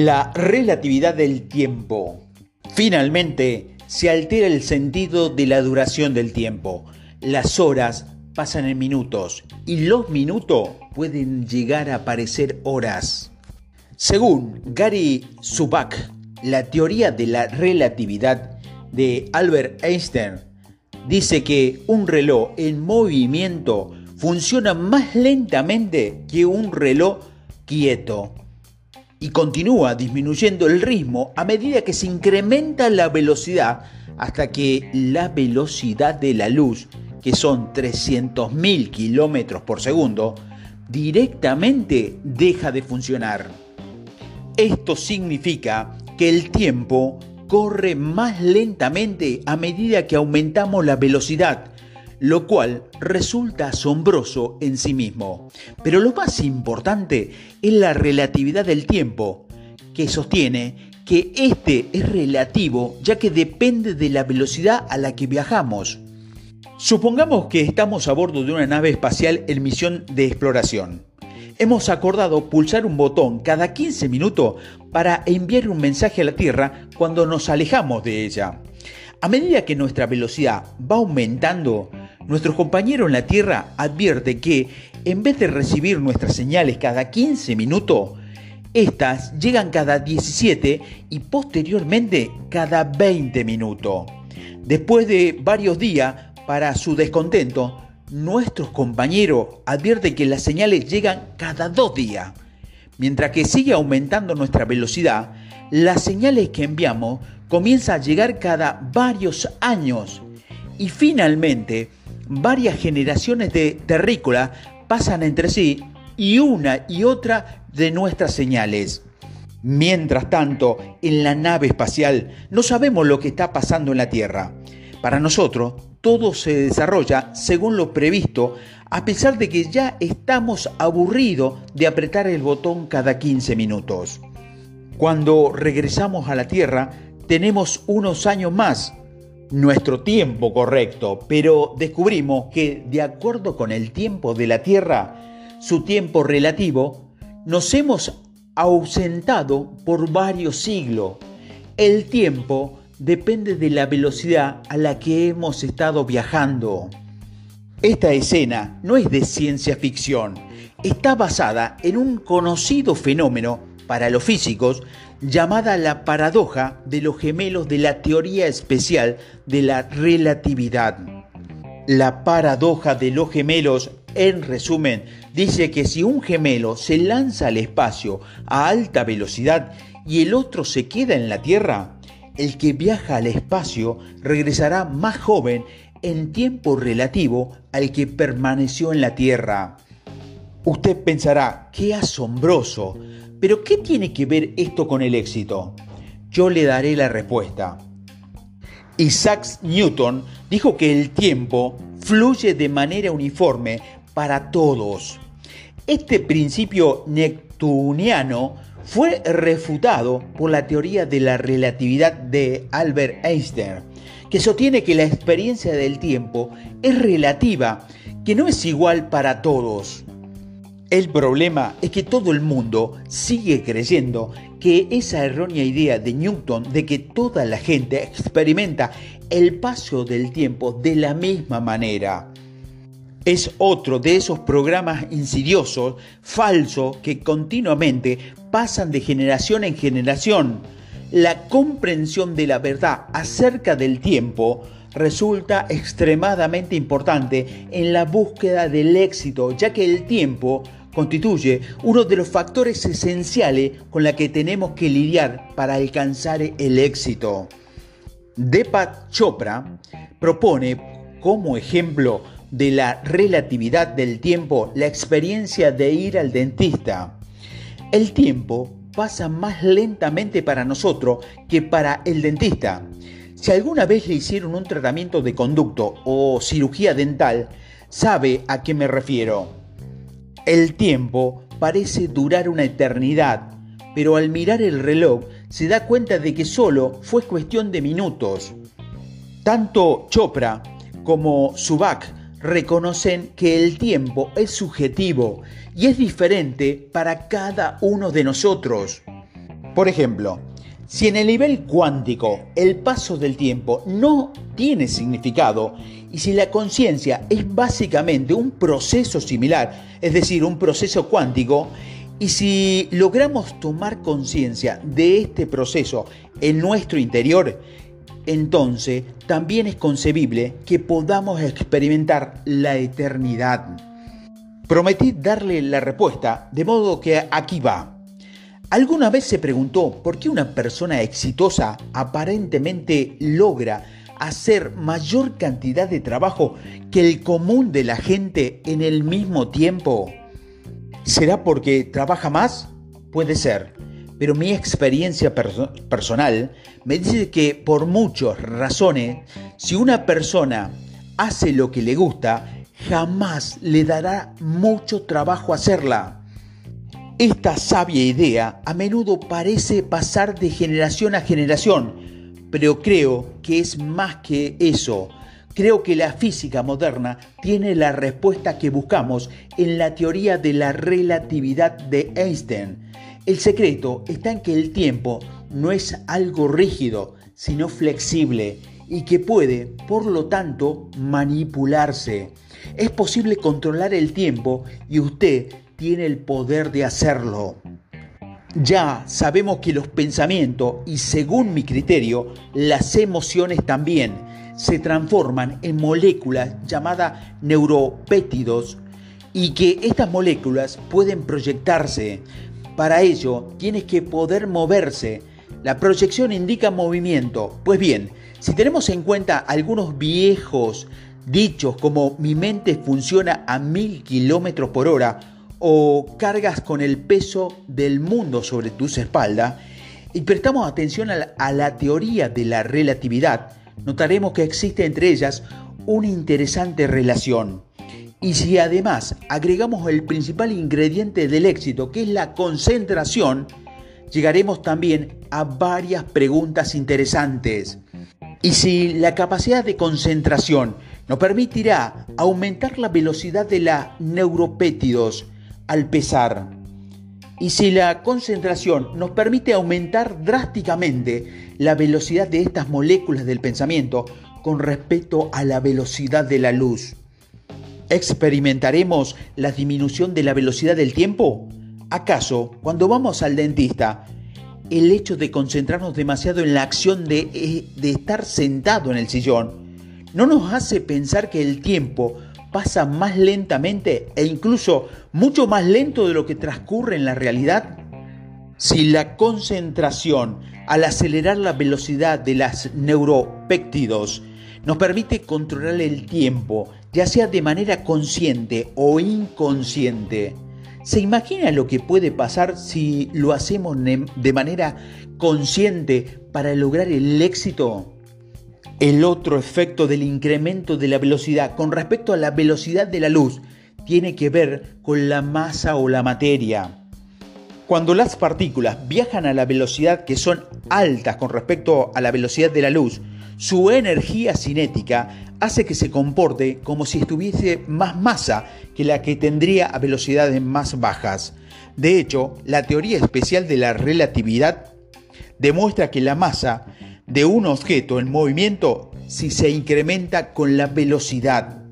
La relatividad del tiempo. Finalmente, se altera el sentido de la duración del tiempo. Las horas pasan en minutos y los minutos pueden llegar a parecer horas. Según Gary Subak, la teoría de la relatividad de Albert Einstein dice que un reloj en movimiento funciona más lentamente que un reloj quieto y continúa disminuyendo el ritmo a medida que se incrementa la velocidad hasta que la velocidad de la luz, que son 300.000 kilómetros por segundo, directamente deja de funcionar. Esto significa que el tiempo corre más lentamente a medida que aumentamos la velocidad, lo cual resulta asombroso en sí mismo. Pero lo más importante es la relatividad del tiempo, que sostiene que este es relativo ya que depende de la velocidad a la que viajamos. Supongamos que estamos a bordo de una nave espacial en misión de exploración. Hemos acordado pulsar un botón cada 15 minutos para enviar un mensaje a la Tierra cuando nos alejamos de ella. A medida que nuestra velocidad va aumentando, nuestro compañero en la Tierra advierte que en vez de recibir nuestras señales cada 15 minutos, estas llegan cada 17 y posteriormente cada 20 minutos. Después de varios días, para su descontento, nuestros compañeros advierten que las señales llegan cada dos días. Mientras que sigue aumentando nuestra velocidad, las señales que enviamos comienzan a llegar cada varios años. Y finalmente, varias generaciones de terrícolas pasan entre sí y una y otra de nuestras señales. Mientras tanto, en la nave espacial no sabemos lo que está pasando en la Tierra. Para nosotros, todo se desarrolla según lo previsto, a pesar de que ya estamos aburridos de apretar el botón cada 15 minutos. Cuando regresamos a la Tierra, tenemos unos años más nuestro tiempo correcto, pero descubrimos que de acuerdo con el tiempo de la Tierra, su tiempo relativo, nos hemos ausentado por varios siglos. El tiempo depende de la velocidad a la que hemos estado viajando. Esta escena no es de ciencia ficción, está basada en un conocido fenómeno para los físicos llamada la paradoja de los gemelos de la teoría especial de la relatividad. La paradoja de los gemelos, en resumen, dice que si un gemelo se lanza al espacio a alta velocidad y el otro se queda en la Tierra, el que viaja al espacio regresará más joven en tiempo relativo al que permaneció en la Tierra. Usted pensará, qué asombroso, pero ¿qué tiene que ver esto con el éxito? Yo le daré la respuesta. Isaac Newton dijo que el tiempo fluye de manera uniforme para todos. Este principio neptuniano fue refutado por la teoría de la relatividad de Albert Einstein, que sostiene que la experiencia del tiempo es relativa, que no es igual para todos. El problema es que todo el mundo sigue creyendo que esa errónea idea de Newton de que toda la gente experimenta el paso del tiempo de la misma manera. Es otro de esos programas insidiosos, falsos, que continuamente pasan de generación en generación. La comprensión de la verdad acerca del tiempo resulta extremadamente importante en la búsqueda del éxito, ya que el tiempo constituye uno de los factores esenciales con la que tenemos que lidiar para alcanzar el éxito. Deepak Chopra propone como ejemplo de la relatividad del tiempo la experiencia de ir al dentista. El tiempo pasa más lentamente para nosotros que para el dentista. Si alguna vez le hicieron un tratamiento de conducto o cirugía dental, sabe a qué me refiero. El tiempo parece durar una eternidad, pero al mirar el reloj se da cuenta de que solo fue cuestión de minutos. Tanto Chopra como Subak reconocen que el tiempo es subjetivo y es diferente para cada uno de nosotros. Por ejemplo, si en el nivel cuántico el paso del tiempo no tiene significado y si la conciencia es básicamente un proceso similar, es decir, un proceso cuántico, y si logramos tomar conciencia de este proceso en nuestro interior, entonces también es concebible que podamos experimentar la eternidad. Prometí darle la respuesta, de modo que aquí va. ¿Alguna vez se preguntó por qué una persona exitosa aparentemente logra hacer mayor cantidad de trabajo que el común de la gente en el mismo tiempo? ¿Será porque trabaja más? Puede ser, pero mi experiencia personal me dice que por muchas razones, si una persona hace lo que le gusta, jamás le dará mucho trabajo hacerla. Esta sabia idea a menudo parece pasar de generación a generación, pero creo que es más que eso. Creo que la física moderna tiene la respuesta que buscamos en la teoría de la relatividad de Einstein. El secreto está en que el tiempo no es algo rígido, sino flexible y que puede, por lo tanto, manipularse. Es posible controlar el tiempo y usted tiene el poder de hacerlo. Ya sabemos que los pensamientos y según mi criterio, las emociones también se transforman en moléculas llamadas neuropéptidos y que estas moléculas pueden proyectarse. Para ello tienes que poder moverse. La proyección indica movimiento. Pues bien, si tenemos en cuenta algunos viejos dichos como mi mente funciona a mil kilómetros por hora o cargas con el peso del mundo sobre tus espaldas y prestamos atención a la, teoría de la relatividad, notaremos que existe entre ellas una interesante relación. Y si además agregamos el principal ingrediente del éxito, que es la concentración, llegaremos también a varias preguntas interesantes. Y si la capacidad de concentración nos permitirá aumentar la velocidad de la neuropétidos, al pesar. Y si la concentración nos permite aumentar drásticamente la velocidad de estas moléculas del pensamiento con respecto a la velocidad de la luz, ¿experimentaremos la disminución de la velocidad del tiempo? ¿Acaso, cuando vamos al dentista, el hecho de concentrarnos demasiado en la acción de, eh, estar sentado en el sillón no nos hace pensar que el tiempo pasa más lentamente e incluso mucho más lento de lo que transcurre en la realidad? Si la concentración al acelerar la velocidad de las neuropéptidos nos permite controlar el tiempo, ya sea de manera consciente o inconsciente, ¿se imagina lo que puede pasar si lo hacemos de manera consciente para lograr el éxito? El otro efecto del incremento de la velocidad con respecto a la velocidad de la luz tiene que ver con la masa o la materia. Cuando las partículas viajan a la velocidad que son altas con respecto a la velocidad de la luz, su energía cinética hace que se comporte como si estuviese más masa que la que tendría a velocidades más bajas. De hecho, la teoría especial de la relatividad demuestra que la masa de un objeto en movimiento si se incrementa con la velocidad.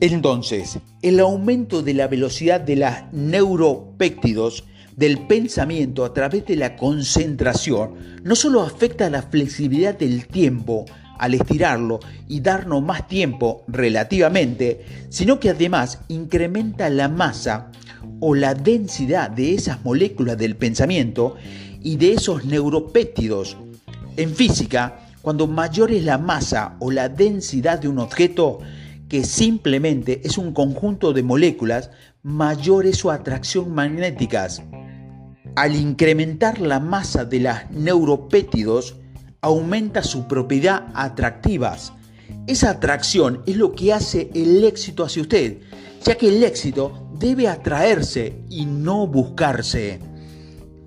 Entonces, el aumento de la velocidad de las neuropéptidos del pensamiento a través de la concentración no solo afecta la flexibilidad del tiempo al estirarlo y darnos más tiempo relativamente, sino que además incrementa la masa o la densidad de esas moléculas del pensamiento y de esos neuropéptidos en física, cuando mayor es la masa o la densidad de un objeto, que simplemente es un conjunto de moléculas, mayor es su atracción magnética. Al incrementar la masa de las neuropéptidos, aumenta su propiedad atractivas. Esa atracción es lo que hace el éxito hacia usted, ya que el éxito debe atraerse y no buscarse.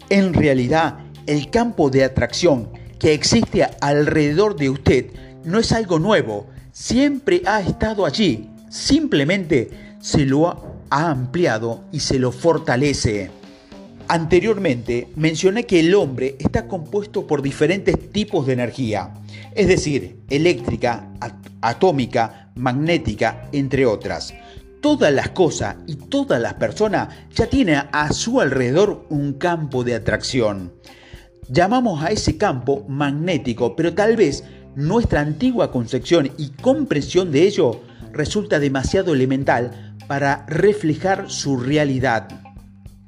En realidad, el campo de atracción que existe alrededor de usted no es algo nuevo, siempre ha estado allí, simplemente se lo ha ampliado y se lo fortalece. Anteriormente mencioné que el hombre está compuesto por diferentes tipos de energía, es decir, eléctrica, atómica, magnética, entre otras. Todas las cosas y todas las personas ya tienen a su alrededor un campo de atracción. Llamamos a ese campo magnético, pero tal vez nuestra antigua concepción y comprensión de ello resulta demasiado elemental para reflejar su realidad.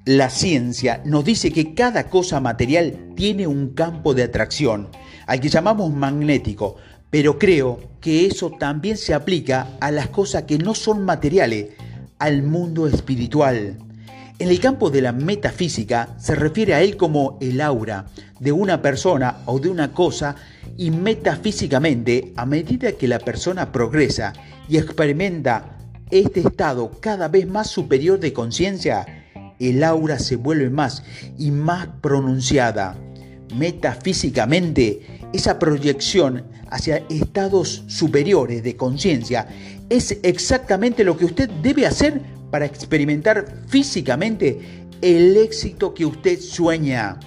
La ciencia nos dice que cada cosa material tiene un campo de atracción, al que llamamos magnético, pero creo que eso también se aplica a las cosas que no son materiales, al mundo espiritual. En el campo de la metafísica se refiere a él como el aura de una persona o de una cosa y metafísicamente, a medida que la persona progresa y experimenta este estado cada vez más superior de conciencia, el aura se vuelve más y más pronunciada. Metafísicamente, esa proyección hacia estados superiores de conciencia es exactamente lo que usted debe hacer para experimentar físicamente el éxito que usted sueña.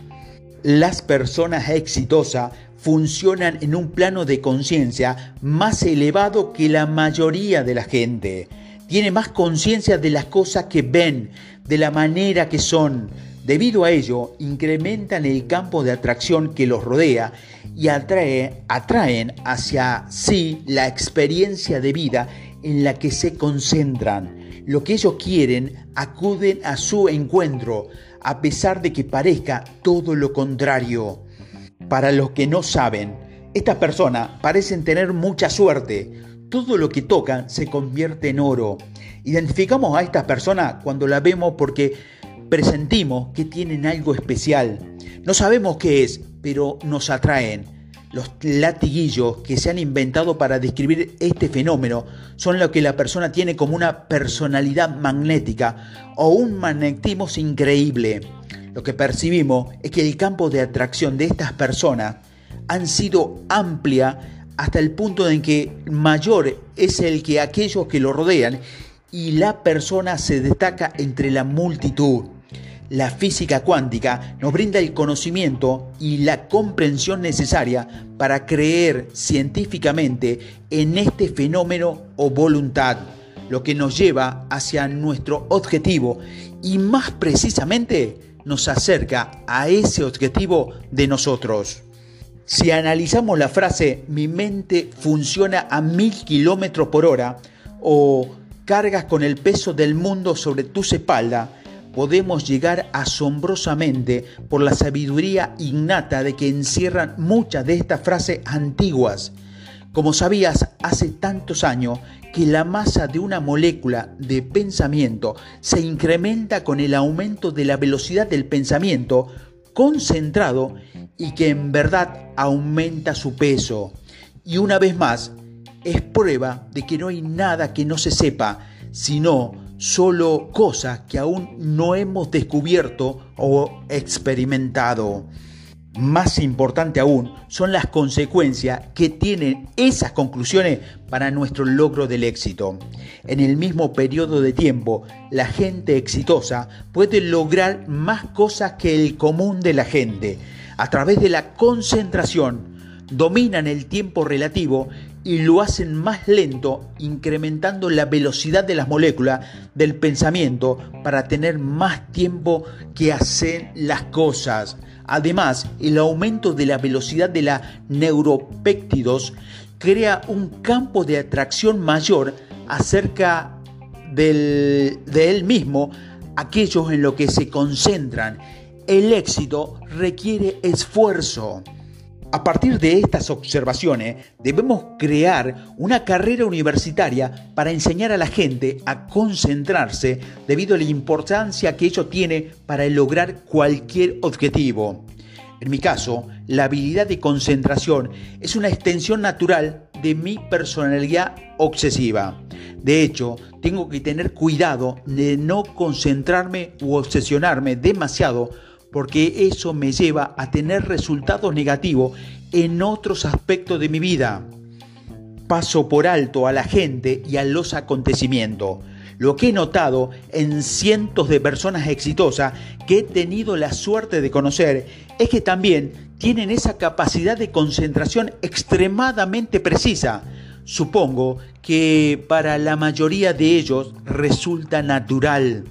Las personas exitosas funcionan en un plano de conciencia más elevado que la mayoría de la gente. Tiene más conciencia de las cosas que ven, de la manera que son. Debido a ello, incrementan el campo de atracción que los rodea y atrae, atraen hacia sí la experiencia de vida en la que se concentran. Lo que ellos quieren acuden a su encuentro, a pesar de que parezca todo lo contrario. Para los que no saben, estas personas parecen tener mucha suerte. Todo lo que tocan se convierte en oro. Identificamos a estas personas cuando la vemos porque presentimos que tienen algo especial. No sabemos qué es, pero nos atraen. Los latiguillos que se han inventado para describir este fenómeno son lo que la persona tiene como una personalidad magnética o un magnetismo increíble. Lo que percibimos es que el campo de atracción de estas personas han sido amplia hasta el punto en que mayor es el que aquellos que lo rodean y la persona se destaca entre la multitud. La física cuántica nos brinda el conocimiento y la comprensión necesaria para creer científicamente en este fenómeno o voluntad, lo que nos lleva hacia nuestro objetivo y más precisamente nos acerca a ese objetivo de nosotros. Si analizamos la frase mi mente funciona a mil kilómetros por hora o cargas con el peso del mundo sobre tus espaldas, podemos llegar asombrosamente por la sabiduría innata de que encierran muchas de estas frases antiguas. Como sabías hace tantos años que la masa de una molécula de pensamiento se incrementa con el aumento de la velocidad del pensamiento concentrado y que en verdad aumenta su peso. Y una vez más, es prueba de que no hay nada que no se sepa, sino solo cosas que aún no hemos descubierto o experimentado. Más importante aún son las consecuencias que tienen esas conclusiones para nuestro logro del éxito. En el mismo periodo de tiempo, la gente exitosa puede lograr más cosas que el común de la gente. A través de la concentración, dominan el tiempo relativo y lo hacen más lento, incrementando la velocidad de las moléculas del pensamiento para tener más tiempo que hacer las cosas. Además, el aumento de la velocidad de la neuropéptidos crea un campo de atracción mayor acerca de él mismo, aquellos en lo que se concentran. El éxito requiere esfuerzo. A partir de estas observaciones, debemos crear una carrera universitaria para enseñar a la gente a concentrarse debido a la importancia que ello tiene para lograr cualquier objetivo. En mi caso, la habilidad de concentración es una extensión natural de mi personalidad obsesiva. De hecho, tengo que tener cuidado de no concentrarme u obsesionarme demasiado porque eso me lleva a tener resultados negativos en otros aspectos de mi vida. Paso por alto a la gente y a los acontecimientos. Lo que he notado en cientos de personas exitosas que he tenido la suerte de conocer es que también tienen esa capacidad de concentración extremadamente precisa. Supongo que para la mayoría de ellos resulta natural.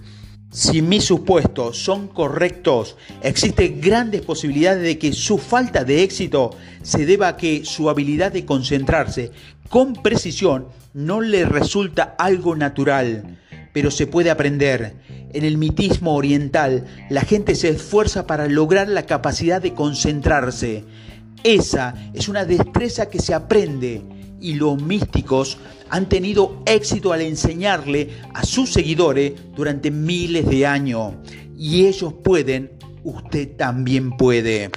Si mis supuestos son correctos, existen grandes posibilidades de que su falta de éxito se deba a que su habilidad de concentrarse con precisión no le resulta algo natural, pero se puede aprender. En el mitismo oriental, la gente se esfuerza para lograr la capacidad de concentrarse. Esa es una destreza que se aprende y los místicos han tenido éxito al enseñarle a sus seguidores durante miles de años. Y ellos pueden, usted también puede.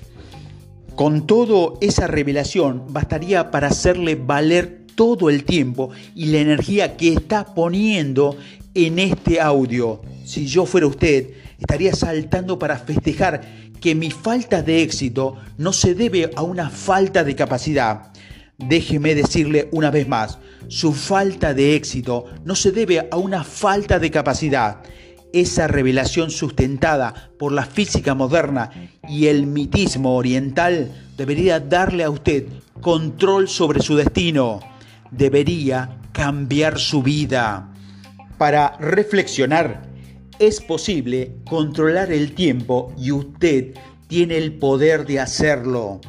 Con todo, esa revelación bastaría para hacerle valer todo el tiempo y la energía que está poniendo en este audio. Si yo fuera usted, estaría saltando para festejar que mi falta de éxito no se debe a una falta de capacidad, Déjeme decirle una vez más, su falta de éxito no se debe a una falta de capacidad. Esa revelación sustentada por la física moderna y el mitismo oriental debería darle a usted control sobre su destino. Debería cambiar su vida. Para reflexionar, es posible controlar el tiempo y usted tiene el poder de hacerlo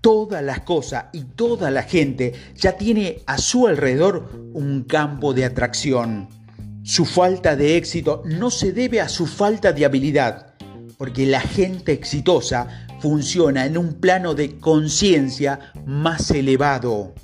todas las cosas y toda la gente ya tiene a su alrededor un campo de atracción. Su falta de éxito no se debe a su falta de habilidad, porque la gente exitosa funciona en un plano de conciencia más elevado.